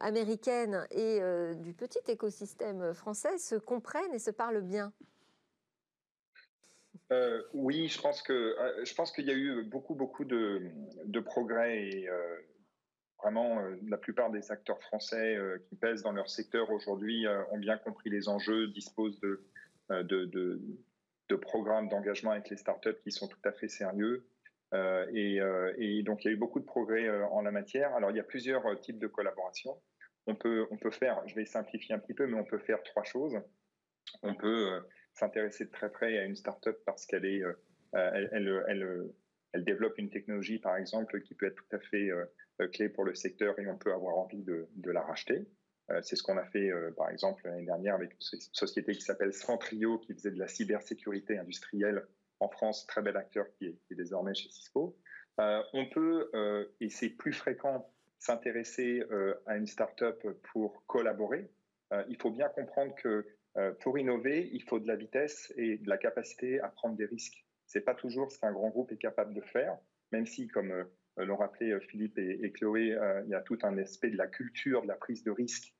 américaine et du petit écosystème français, se comprennent et se parlent bien? Oui, je pense que je qu'il y a eu beaucoup beaucoup de, de progrès Vraiment, euh, la plupart des acteurs français euh, qui pèsent dans leur secteur aujourd'hui euh, ont bien compris les enjeux, disposent de, programmes d'engagement avec les startups qui sont tout à fait sérieux. Et, donc, il y a eu beaucoup de progrès en la matière. Alors, il y a plusieurs types de collaboration. On peut, faire, je vais simplifier un petit peu, mais on peut faire trois choses. On peut s'intéresser de très près à une startup parce qu'elle est, elle, elle, développe une technologie, par exemple, qui peut être tout à fait euh, clé pour le secteur et on peut avoir envie de, la racheter. Euh, c'est ce qu'on a fait, euh, par exemple, l'année dernière avec une société qui s'appelle Centrio, qui faisait de la cybersécurité industrielle en France, très bel acteur qui est, désormais chez Cisco. on peut, et c'est plus fréquent, s'intéresser à une start-up pour collaborer. il faut bien comprendre que pour innover, il faut de la vitesse et de la capacité à prendre des risques. C'est pas toujours ce qu'un grand groupe est capable de faire, même si, comme euh, l'ont rappelé euh, Philippe et, Chloé, euh, il y a tout un aspect de la culture, de la prise de risque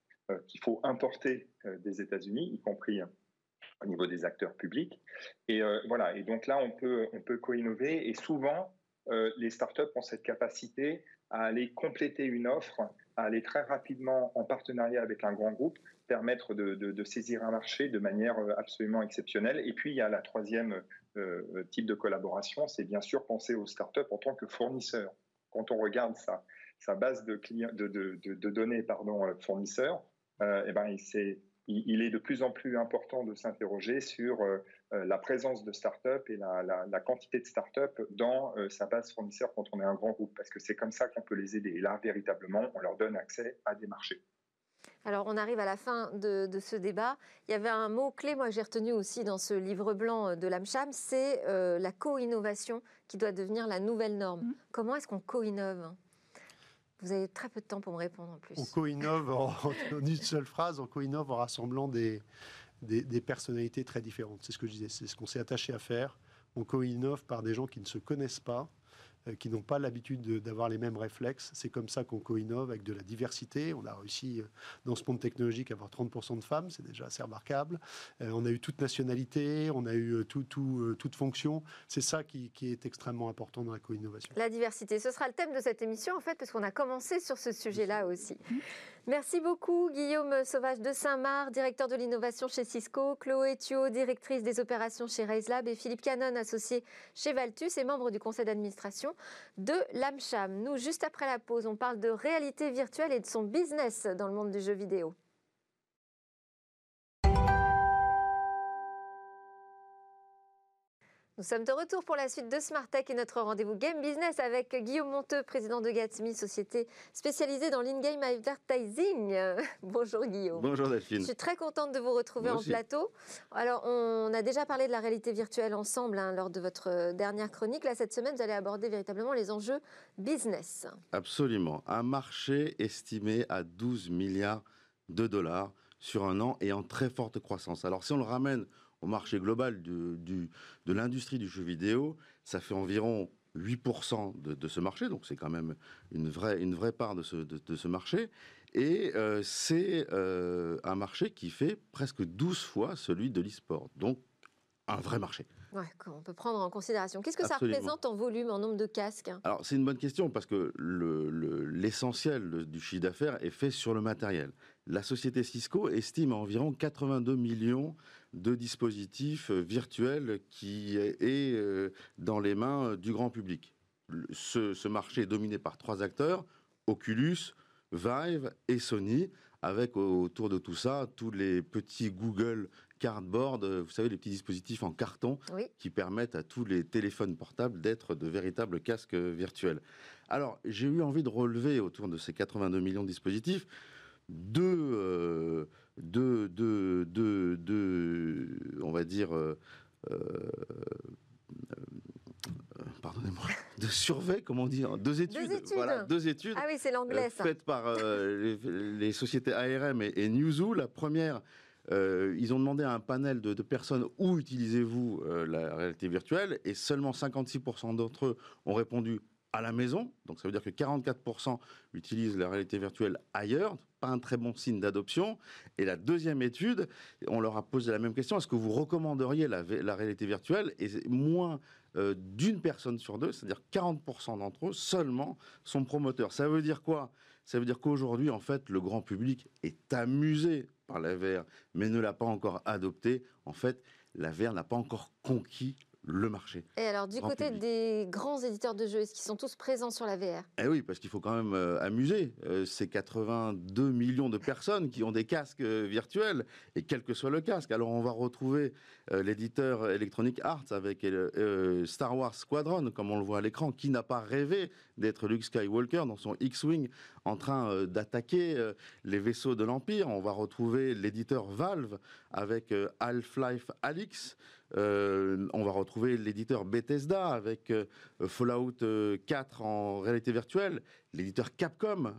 qu'il faut importer des États-Unis, y compris au niveau des acteurs publics. Et voilà. Et donc là, on peut, on peut co-innover. Et souvent, les startups ont cette capacité à aller compléter une offre, à aller très rapidement en partenariat avec un grand groupe, permettre de, de saisir un marché de manière absolument exceptionnelle. Et puis, il y a la troisième type de collaboration, c'est bien sûr penser aux startups en tant que fournisseurs quand on regarde sa, base de, données pardon, euh, fournisseurs, euh, eh ben, il, est de plus en plus important de s'interroger sur euh, la présence de start-up et la, la, quantité de start-up dans sa base fournisseur quand on est un grand groupe, parce que c'est comme ça qu'on peut les aider. Et là, véritablement, on leur donne accès à des marchés. Alors, on arrive à la fin de, de ce débat. Il y avait un mot-clé, moi, que j'ai retenu aussi dans ce livre blanc de l'AMCHAM, c'est la co-innovation qui doit devenir la nouvelle norme. Mmh. Comment est-ce qu'on co-innove Vous avez très peu de temps pour me répondre en plus. On co-innove en, une seule phrase, on co-innove en rassemblant des, des, des personnalités très différentes. C'est ce que je disais, c'est ce qu'on s'est attaché à faire. On co-innove par des gens qui ne se connaissent pas, euh, qui n'ont pas l'habitude d'avoir les mêmes réflexes. C'est comme ça qu'on co-innove avec de la diversité. On a réussi euh, dans ce monde technologique à avoir 30% de femmes, c'est déjà assez remarquable. Euh, on a eu toute nationalité, on a eu tout, toute fonction. C'est ça qui, qui, est extrêmement important dans la co-innovation. La diversité, ce sera le thème de cette émission en fait, parce qu'on a commencé sur ce sujet-là aussi. Merci beaucoup Guillaume Sauvage de Saint-Marc, directeur de l'innovation chez Cisco, Chloé Thuot, directrice des opérations chez RaiseLab et Philippe Canon, associé chez Valtus et membre du conseil d'administration de l'AMCHAM. Nous, juste après la pause, on parle de réalité virtuelle et de son business dans le monde du jeu vidéo. Nous sommes de retour pour la suite de Smart Tech et notre rendez-vous Game Business avec Guillaume Monteux, président de Gatsby, société spécialisée dans l'in-game advertising. Bonjour Guillaume. Bonjour Delphine. Je suis très contente de vous retrouver en plateau. Alors, on a déjà parlé de la réalité virtuelle ensemble hein, lors de votre dernière chronique. Là, cette semaine, vous allez aborder véritablement les enjeux business. Absolument. Un marché estimé à 12 milliards de dollars sur un an et en très forte croissance. Alors, si on le ramène au marché global de l'industrie du jeu vidéo, ça fait environ 8% de, ce marché, donc c'est quand même une vraie, une vraie part de ce, de, ce marché. Et euh, c'est euh, un marché qui fait presque 12 fois celui de l'e-sport. Donc un vrai marché. Ouais, on peut prendre en considération. Qu'est-ce que ça représente en volume, en nombre de casques? Alors c'est une bonne question parce que l'essentiel le, du chiffre d'affaires est fait sur le matériel. La société Cisco estime à environ 82 millions de dispositifs euh, virtuels qui est euh, dans les mains du grand public. Ce, marché est dominé par trois acteurs, Oculus, Vive et Sony, avec autour de tout ça tous les petits Google Cardboard, euh, vous savez, les petits dispositifs en carton qui permettent à tous les téléphones portables d'être de véritables casques virtuels. Alors, j'ai eu envie de relever autour de ces 82 millions de dispositifs deux, de, de, de, de, on va dire, euh, euh, pardonnez-moi, de survey, comment dire, deux études, deux études. voilà, deux études. Ah oui, c'est l'anglais, euh, Faites par les, sociétés ARM et, Newzoo. La première, ils ont demandé à un panel de, de personnes où utilisez-vous la réalité virtuelle et seulement 56% d'entre eux ont répondu à la maison. Donc ça veut dire que 44% utilisent la réalité virtuelle ailleurs. Pas un très bon signe d'adoption. Et la deuxième étude, on leur a posé la même question. Est-ce que vous recommanderiez la, réalité virtuelle? Et moins euh, d'une personne sur deux, c'est-à-dire 40% d'entre eux seulement, sont promoteurs. Ça veut dire quoi? Ça veut dire qu'aujourd'hui, en fait, le grand public est amusé par la VR, mais ne l'a pas encore adopté. En fait, la VR n'a pas encore conquis le marché. Et alors, du côté des grands éditeurs de jeux, est-ce qu'ils sont tous présents sur la VR Eh oui, parce qu'il faut quand même euh, amuser euh, ces 82 millions de personnes qui ont des casques euh, virtuels, et quel que soit le casque. Alors, on va retrouver l'éditeur Electronic Arts avec Star Wars Squadron, comme on le voit à l'écran, qui n'a pas rêvé d'être Luke Skywalker dans son X-Wing en train d'attaquer les vaisseaux de l'Empire. On va retrouver l'éditeur Valve avec Half-Life Alix. Euh, on va retrouver l'éditeur Bethesda avec euh, Fallout 4 euh, en réalité virtuelle, l'éditeur Capcom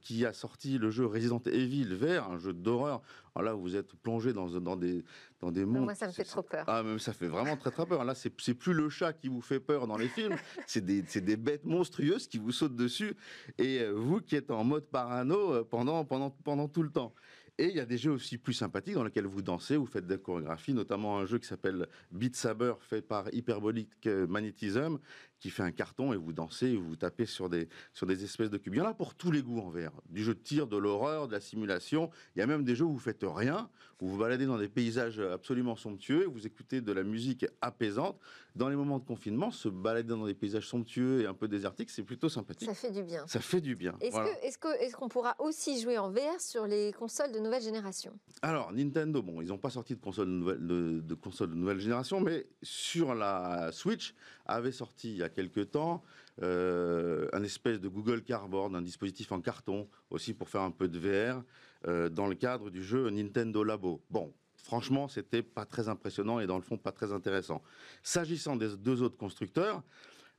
qui a sorti le jeu Resident Evil vert, un jeu d'horreur. Là, vous êtes plongé dans, des, dans des mondes. Moi, ça me fait trop peur. Ah, même ça fait vraiment très très peur. Là, c'est plus le chat qui vous fait peur dans les films, c'est des, des, bêtes monstrueuses qui vous sautent dessus. Et vous qui êtes en mode parano pendant, pendant, pendant tout le temps. Et il y a des jeux aussi plus sympathiques dans lesquels vous dansez, vous faites des chorégraphies, notamment un jeu qui s'appelle Beat Saber, fait par Hyperbolic Magnetism, qui fait un carton et vous dansez et vous tapez sur des, sur des espèces de cubes. Il y en a pour tous les goûts en VR. Du jeu de tir, de l'horreur, de la simulation. Il y a même des jeux où vous faites rien, où vous baladez dans des paysages absolument somptueux, vous écoutez de la musique apaisante. Dans les moments de confinement, se balader dans des paysages somptueux et un peu désertiques, c'est plutôt sympathique. Ça fait du bien. Ça fait du bien. Est-ce est qu'on est qu'on pourra aussi jouer en VR sur les consoles de nouvelle génération? Alors, Nintendo, bon, ils n'ont pas sorti de console de nouvelle, de, de console de nouvelle génération, mais sur la Switch, avait sorti il y a quelques temps euh, un espèce de Google Cardboard, un dispositif en carton aussi pour faire un peu de VR euh, dans le cadre du jeu Nintendo Labo. Bon, franchement, c'était pas très impressionnant et dans le fond pas très intéressant. S'agissant des deux autres constructeurs,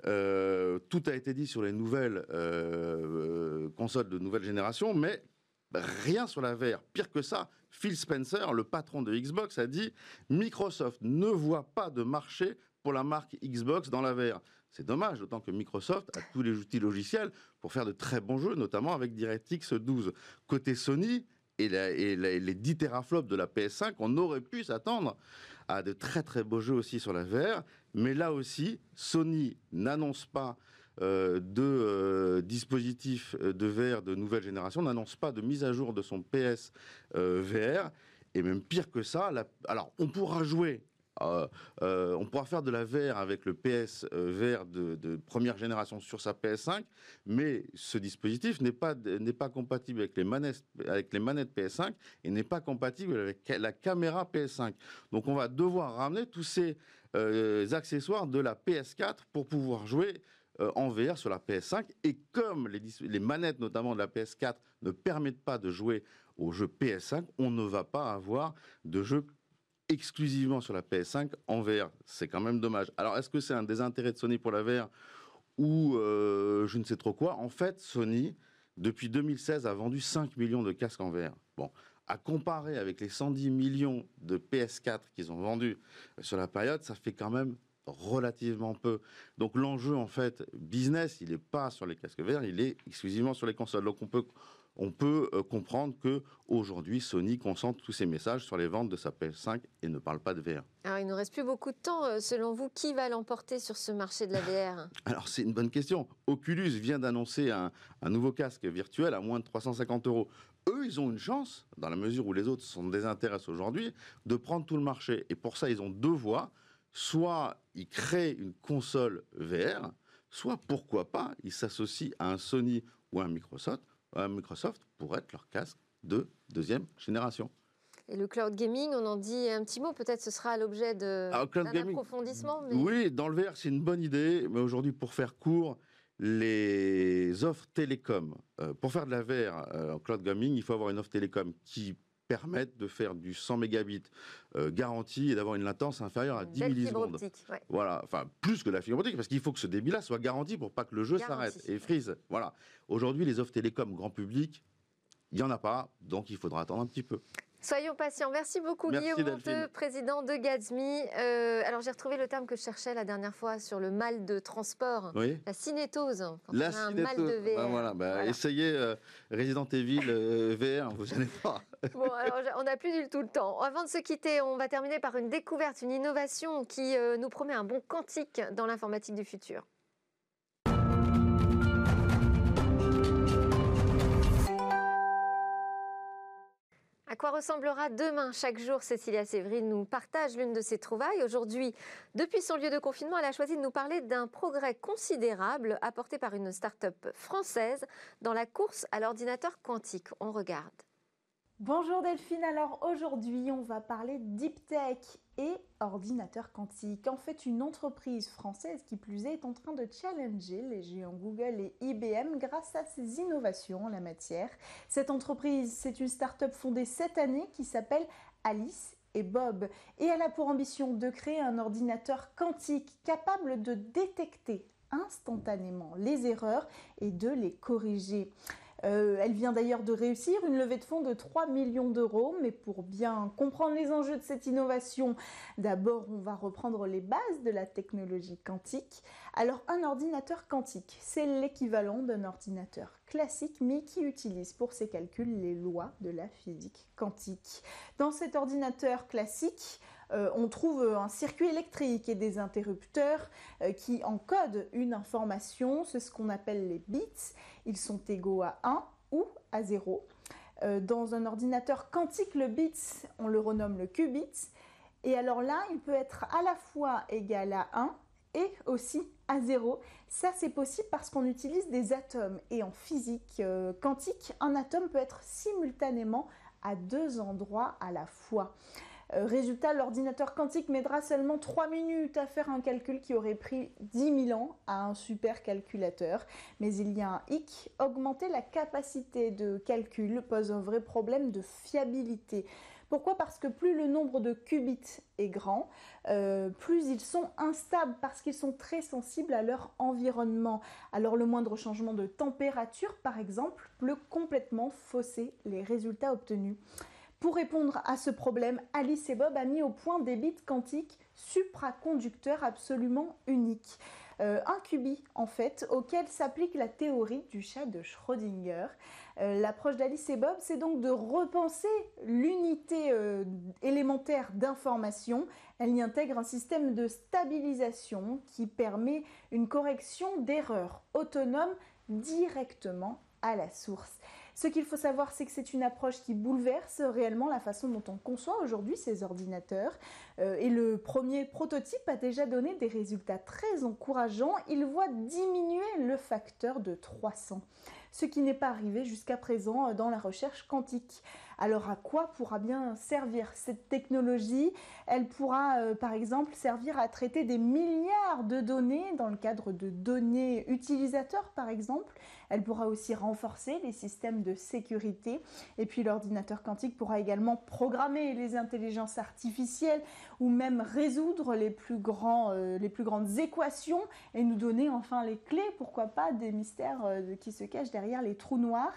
euh, tout a été dit sur les nouvelles consoles de nouvelle génération, mais rien sur la VR. Pire que ça, Phil Spencer, le patron de Xbox, a dit Microsoft ne voit pas de marché pour la marque Xbox dans la VR. C'est dommage, d'autant que Microsoft a tous les outils logiciels pour faire de très bons jeux, notamment avec DirectX 12. Côté Sony et, les 10 teraflops de la PS5, on aurait pu s'attendre à de très très beaux jeux aussi sur la VR. Mais là aussi, Sony n'annonce pas euh, de euh, dispositifs de VR de nouvelle génération, n'annonce pas de mise à jour de son PS euh, VR. Et même pire que ça, alors on pourra jouer euh, euh, on pourra faire de la VR avec le PS euh, VR de, première génération sur sa PS5, mais ce dispositif n'est pas, n'est pas compatible avec les, manettes, avec les manettes PS5 et n'est pas compatible avec la caméra PS5. Donc on va devoir ramener tous ces accessoires de la PS4 pour pouvoir jouer en VR sur la PS5. Et comme les, les, manettes, notamment de la PS4, ne permettent pas de jouer aux jeux PS5, on ne va pas avoir de jeux exclusivement sur la PS5 en VR. C'est quand même dommage. Alors, est-ce que c'est un désintérêt de Sony pour la VR ou euh, je ne sais trop quoi En fait, Sony, depuis 2016, a vendu 5 millions de casques en VR. Bon, à comparer avec les 110 millions de PS4 qu'ils ont vendus sur la période, ça fait quand même relativement peu. Donc l'enjeu, en fait, business, il n'est pas sur les casques verts, il est exclusivement sur les consoles. Donc on peut, on peut euh, comprendre que aujourd'hui Sony concentre tous ses messages sur les ventes de sa PS5 et ne parle pas de VR. Alors il ne reste plus beaucoup de temps. Euh, selon vous, qui va l'emporter sur ce marché de la VR Alors c'est une bonne question. Oculus vient d'annoncer un, un nouveau casque virtuel à moins de 350 euros eux, ils ont une chance, dans la mesure où les autres sont désintéressés aujourd'hui, de prendre tout le marché. Et pour ça, ils ont deux voies soit ils créent une console VR, soit pourquoi pas ils s'associent à un Sony ou à un Microsoft, un Microsoft pour être leur casque de deuxième génération. Et le cloud gaming, on en dit un petit mot, peut-être ce sera l'objet d'un approfondissement. Oui, dans le VR, c'est une bonne idée, mais aujourd'hui, pour faire court, les offres télécom, euh, pour faire de la VR euh, en cloud gaming, il faut avoir une offre télécom qui permettent de faire du 100 mégabits euh, garanti et d'avoir une latence inférieure à 10 millisecondes. Voilà, enfin plus que la fibre optique, parce qu'il faut que ce débit-là soit garanti pour pas que le jeu s'arrête et frise. Voilà. Aujourd'hui, les offres télécom grand public, il n'y en a pas, donc il faudra attendre un petit peu. Soyons patients. Merci beaucoup Guillaume Monteux, président de Gatsby. Euh, alors j'ai retrouvé le terme que je cherchais la dernière fois sur le mal de transport, la cinétose. la on a un mal de VR. Ben voilà, bah, Essayez euh, Resident Evil euh, VR, vous n'allez pas. bon, alors on n'a plus du tout le temps. Avant de se quitter, on va terminer par une découverte, une innovation qui nous promet un bon quantique dans l'informatique du futur. À quoi ressemblera demain Chaque jour, Cécilia Séverine nous partage l'une de ses trouvailles. Aujourd'hui, depuis son lieu de confinement, elle a choisi de nous parler d'un progrès considérable apporté par une start-up française dans la course à l'ordinateur quantique. On regarde. Bonjour Delphine, alors aujourd'hui on va parler Deep Tech et ordinateur quantique. En fait, une entreprise française qui plus est est en train de challenger les géants Google et IBM grâce à ses innovations en la matière. Cette entreprise, c'est une start-up fondée cette année qui s'appelle Alice et Bob et elle a pour ambition de créer un ordinateur quantique capable de détecter instantanément les erreurs et de les corriger. Euh, elle vient d'ailleurs de réussir une levée de fonds de 3 millions d'euros, mais pour bien comprendre les enjeux de cette innovation, d'abord on va reprendre les bases de la technologie quantique. Alors un ordinateur quantique, c'est l'équivalent d'un ordinateur classique, mais qui utilise pour ses calculs les lois de la physique quantique. Dans cet ordinateur classique, euh, on trouve un circuit électrique et des interrupteurs euh, qui encodent une information, c'est ce qu'on appelle les bits. Ils sont égaux à 1 ou à 0. Euh, dans un ordinateur quantique, le bit, on le renomme le qubit. Et alors là, il peut être à la fois égal à 1 et aussi à 0. Ça, c'est possible parce qu'on utilise des atomes. Et en physique quantique, un atome peut être simultanément à deux endroits à la fois. Euh, résultat, l'ordinateur quantique mettra seulement 3 minutes à faire un calcul qui aurait pris 10 000 ans à un supercalculateur. Mais il y a un hic, augmenter la capacité de calcul pose un vrai problème de fiabilité. Pourquoi? Parce que plus le nombre de qubits est grand, euh, plus ils sont instables parce qu'ils sont très sensibles à leur environnement. Alors le moindre changement de température, par exemple, peut complètement fausser les résultats obtenus. Pour répondre à ce problème, Alice et Bob a mis au point des bits quantiques supraconducteurs absolument uniques. Euh, un qubit en fait auquel s'applique la théorie du chat de Schrödinger. Euh, l'approche d'Alice et Bob, c'est donc de repenser l'unité euh, élémentaire d'information. Elle y intègre un système de stabilisation qui permet une correction d'erreurs autonomes directement à la source. Ce qu'il faut savoir, c'est que c'est une approche qui bouleverse réellement la façon dont on conçoit aujourd'hui ces ordinateurs. Euh, et le premier prototype a déjà donné des résultats très encourageants. Il voit diminuer le facteur de 300 ce qui n'est pas arrivé jusqu'à présent euh, dans la recherche quantique. Alors à quoi pourra bien servir cette technologie? Elle pourra euh, par exemple servir à traiter des milliards de données dans le cadre de données utilisateurs par exemple. Elle pourra aussi renforcer les systèmes de sécurité et puis l'ordinateur quantique pourra également programmer les intelligences artificielles ou même résoudre les plus, euh, grandes équations et nous donner enfin les clés, pourquoi pas, des mystères euh, qui se cachent derrière les trous noirs.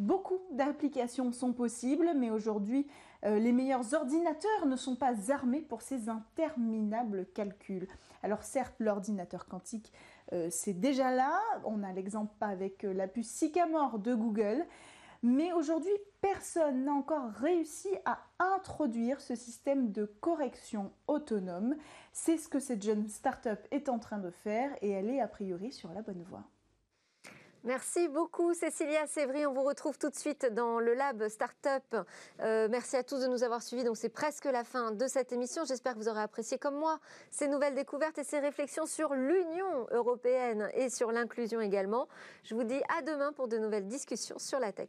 Beaucoup d'applications sont possibles, mais aujourd'hui, euh, les meilleurs ordinateurs ne sont pas armés pour ces interminables calculs. Alors certes, l'ordinateur quantique, c'est déjà là. On a l'exemple avec la puce Sycamore de Google. Mais aujourd'hui, personne n'a encore réussi à introduire ce système de correction autonome. C'est ce que cette jeune start-up est en train de faire et elle est a priori sur la bonne voie. Merci beaucoup Cécilia Sévry. On vous retrouve tout de suite dans le lab Startup. Euh, merci à tous de nous avoir suivis. Donc c'est presque la fin de cette émission. J'espère que vous aurez apprécié comme moi ces nouvelles découvertes et ces réflexions sur l'Union européenne et sur l'inclusion également. Je vous dis à demain pour de nouvelles discussions sur la tech.